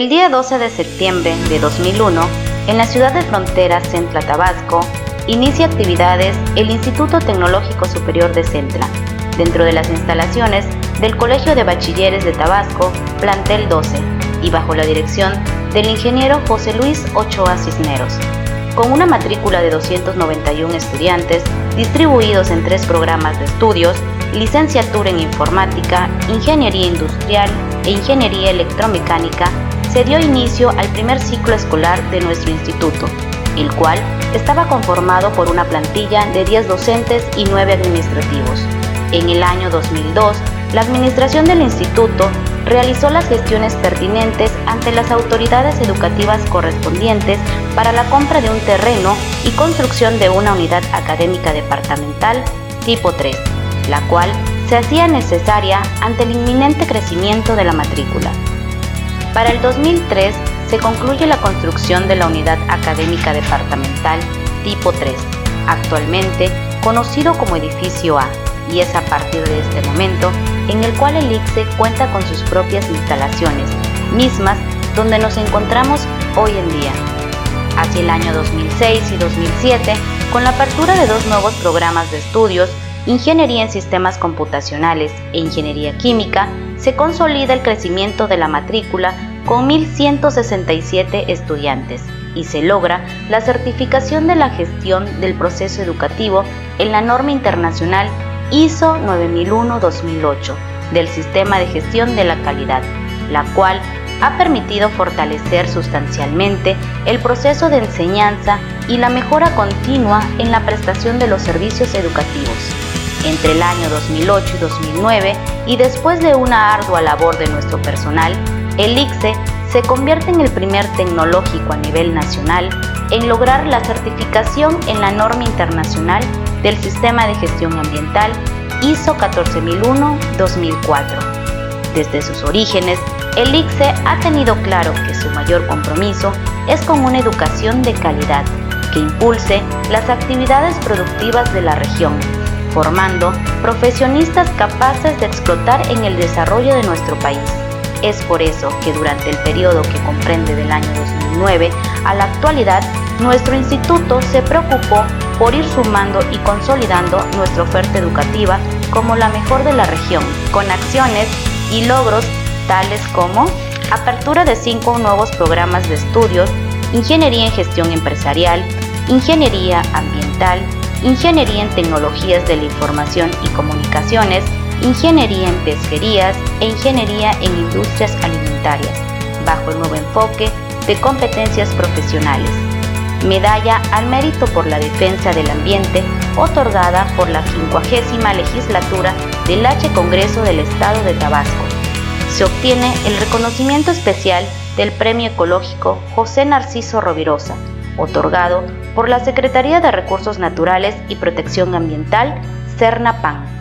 El día 12 de septiembre de 2001, en la ciudad de Frontera, Centla, Tabasco, inicia actividades el Instituto Tecnológico Superior de Centla, dentro de las instalaciones del Colegio de Bachilleres de Tabasco, Plantel 12, y bajo la dirección del ingeniero José Luis Ochoa Cisneros, con una matrícula de 291 estudiantes distribuidos en tres programas de estudios, licenciatura en informática, ingeniería industrial e ingeniería electromecánica, se dio inicio al primer ciclo escolar de nuestro instituto, el cual estaba conformado por una plantilla de 10 docentes y 9 administrativos. En el año 2002, la administración del instituto realizó las gestiones pertinentes ante las autoridades educativas correspondientes para la compra de un terreno y construcción de una unidad académica departamental tipo 3, la cual se hacía necesaria ante el inminente crecimiento de la matrícula. Para el 2003 se concluye la construcción de la unidad académica departamental tipo 3, actualmente conocido como edificio A, y es a partir de este momento en el cual el ICSE cuenta con sus propias instalaciones, mismas donde nos encontramos hoy en día. Hacia el año 2006 y 2007, con la apertura de dos nuevos programas de estudios, Ingeniería en Sistemas Computacionales e Ingeniería Química, se consolida el crecimiento de la matrícula con 1.167 estudiantes y se logra la certificación de la gestión del proceso educativo en la norma internacional ISO 9001-2008 del Sistema de Gestión de la Calidad, la cual ha permitido fortalecer sustancialmente el proceso de enseñanza y la mejora continua en la prestación de los servicios educativos. Entre el año 2008 y 2009, y después de una ardua labor de nuestro personal, el ICSE se convierte en el primer tecnológico a nivel nacional en lograr la certificación en la norma internacional del Sistema de Gestión Ambiental ISO 14001-2004. Desde sus orígenes, el ICSE ha tenido claro que su mayor compromiso es con una educación de calidad que impulse las actividades productivas de la región, formando profesionistas capaces de explotar en el desarrollo de nuestro país. Es por eso que durante el periodo que comprende del año 2009 a la actualidad, nuestro instituto se preocupó por ir sumando y consolidando nuestra oferta educativa como la mejor de la región, con acciones y logros tales como apertura de cinco nuevos programas de estudios, Ingeniería en Gestión Empresarial, Ingeniería Ambiental, Ingeniería en Tecnologías de la Información y Comunicaciones, Ingeniería en Pesquerías e Ingeniería en Industrias Alimentarias, bajo el nuevo enfoque de competencias profesionales. Medalla al mérito por la defensa del ambiente, otorgada por la 50 legislatura del H Congreso del Estado de Tabasco. Se obtiene el reconocimiento especial del Premio Ecológico José Narciso Rovirosa, otorgado por la Secretaría de Recursos Naturales y Protección Ambiental, CERNAPAN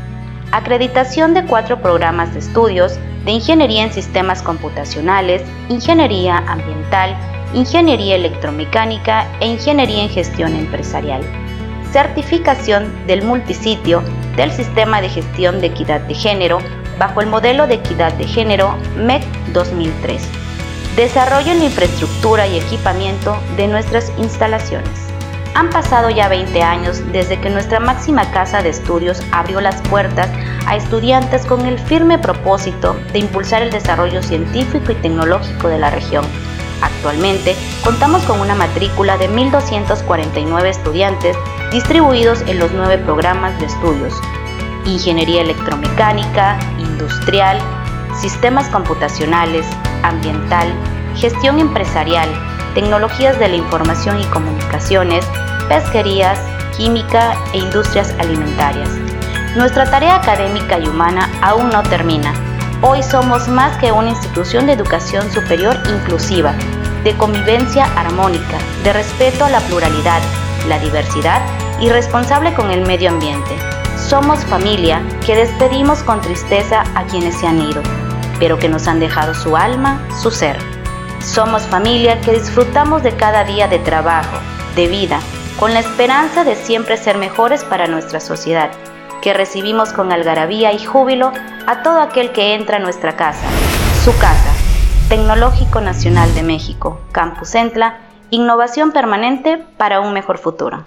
acreditación de cuatro programas de estudios de Ingeniería en Sistemas Computacionales, Ingeniería Ambiental, Ingeniería Electromecánica e Ingeniería en Gestión Empresarial. Certificación del multisitio del Sistema de Gestión de Equidad de Género bajo el modelo de equidad de género MEC 2003. Desarrollo en la infraestructura y equipamiento de nuestras instalaciones. Han pasado ya 20 años desde que nuestra máxima casa de estudios abrió las puertas a estudiantes con el firme propósito de impulsar el desarrollo científico y tecnológico de la región. Actualmente contamos con una matrícula de 1.249 estudiantes distribuidos en los nueve programas de estudios. Ingeniería electromecánica, industrial, sistemas computacionales, ambiental, gestión empresarial, tecnologías de la información y comunicaciones, pesquerías, química e industrias alimentarias. Nuestra tarea académica y humana aún no termina. Hoy somos más que una institución de educación superior inclusiva, de convivencia armónica, de respeto a la pluralidad, la diversidad y responsable con el medio ambiente. Somos familia que despedimos con tristeza a quienes se han ido, pero que nos han dejado su alma, su ser. Somos familia que disfrutamos de cada día de trabajo, de vida, con la esperanza de siempre ser mejores para nuestra sociedad, que recibimos con algarabía y júbilo a todo aquel que entra a nuestra casa, su casa, Tecnológico Nacional de México, Campus Centla, innovación permanente para un mejor futuro.